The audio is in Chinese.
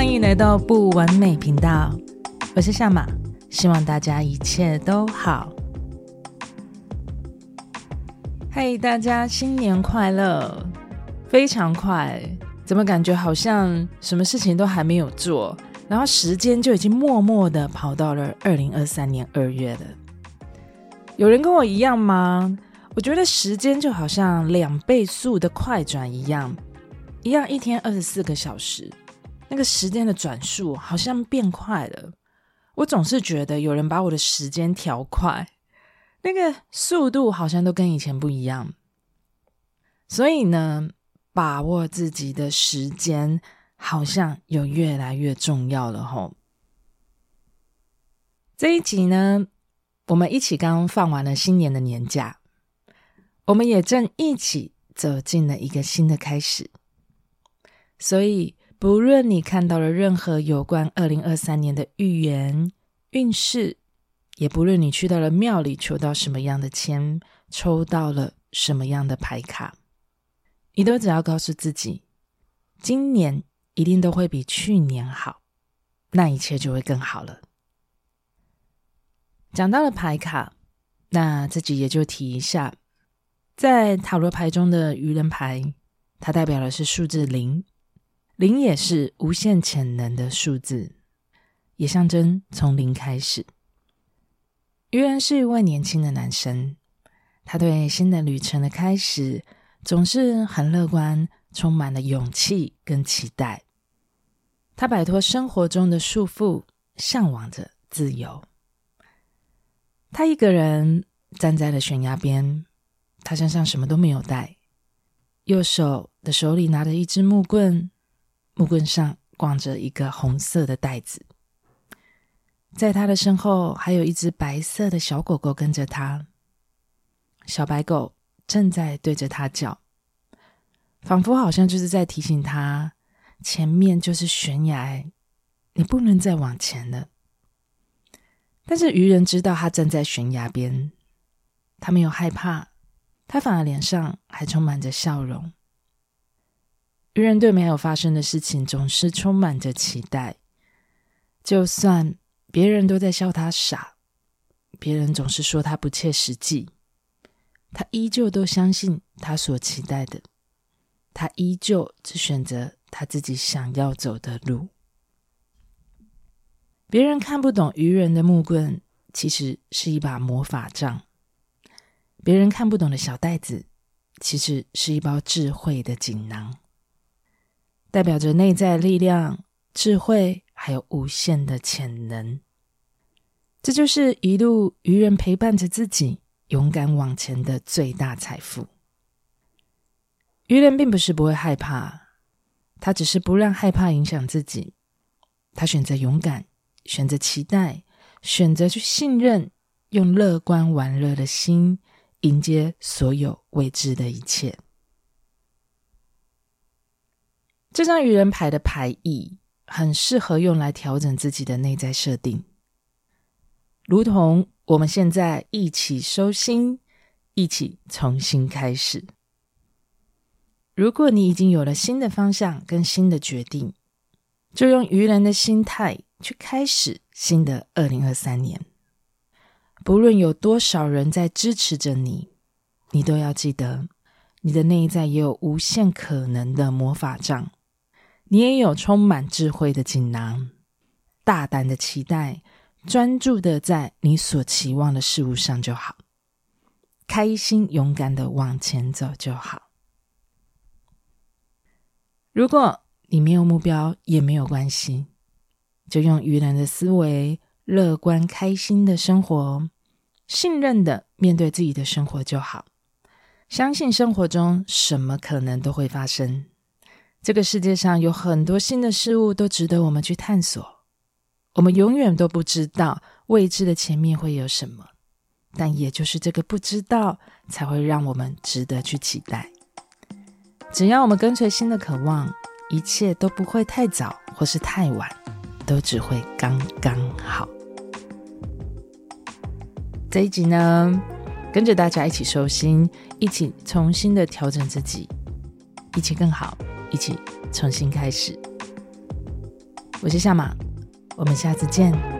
欢迎来到不完美频道，我是夏马，希望大家一切都好。嘿，大家新年快乐！非常快，怎么感觉好像什么事情都还没有做，然后时间就已经默默的跑到了二零二三年二月了。有人跟我一样吗？我觉得时间就好像两倍速的快转一样，一样一天二十四个小时，那个时间的转速好像变快了。我总是觉得有人把我的时间调快，那个速度好像都跟以前不一样。所以呢，把握自己的时间好像有越来越重要了吼。这一集呢，我们一起刚放完了新年的年假。我们也正一起走进了一个新的开始，所以不论你看到了任何有关二零二三年的预言运势，也不论你去到了庙里求到什么样的签，抽到了什么样的牌卡，你都只要告诉自己，今年一定都会比去年好，那一切就会更好了。讲到了牌卡，那自己也就提一下。在塔罗牌中的愚人牌，它代表的是数字零，零也是无限潜能的数字，也象征从零开始。愚人是一位年轻的男生，他对新的旅程的开始总是很乐观，充满了勇气跟期待。他摆脱生活中的束缚，向往着自由。他一个人站在了悬崖边。他身上什么都没有带，右手的手里拿着一支木棍，木棍上挂着一个红色的袋子。在他的身后，还有一只白色的小狗狗跟着他。小白狗正在对着他叫，仿佛好像就是在提醒他，前面就是悬崖，你不能再往前了。但是愚人知道他站在悬崖边，他没有害怕。他反而脸上还充满着笑容。愚人对没有发生的事情总是充满着期待，就算别人都在笑他傻，别人总是说他不切实际，他依旧都相信他所期待的，他依旧只选择他自己想要走的路。别人看不懂愚人的木棍，其实是一把魔法杖。别人看不懂的小袋子，其实是一包智慧的锦囊，代表着内在力量、智慧，还有无限的潜能。这就是一路愚人陪伴着自己，勇敢往前的最大财富。愚人并不是不会害怕，他只是不让害怕影响自己。他选择勇敢，选择期待，选择去信任，用乐观玩乐的心。迎接所有未知的一切。这张愚人牌的牌意很适合用来调整自己的内在设定，如同我们现在一起收心，一起重新开始。如果你已经有了新的方向跟新的决定，就用愚人的心态去开始新的二零二三年。不论有多少人在支持着你，你都要记得，你的内在也有无限可能的魔法杖，你也有充满智慧的锦囊。大胆的期待，专注的在你所期望的事物上就好，开心勇敢的往前走就好。如果你没有目标，也没有关系，就用愚人的思维。乐观开心的生活，信任的面对自己的生活就好。相信生活中什么可能都会发生。这个世界上有很多新的事物都值得我们去探索。我们永远都不知道未知的前面会有什么，但也就是这个不知道，才会让我们值得去期待。只要我们跟随新的渴望，一切都不会太早或是太晚，都只会刚刚好。这一集呢，跟着大家一起收心，一起重新的调整自己，一起更好，一起重新开始。我是夏马，我们下次见。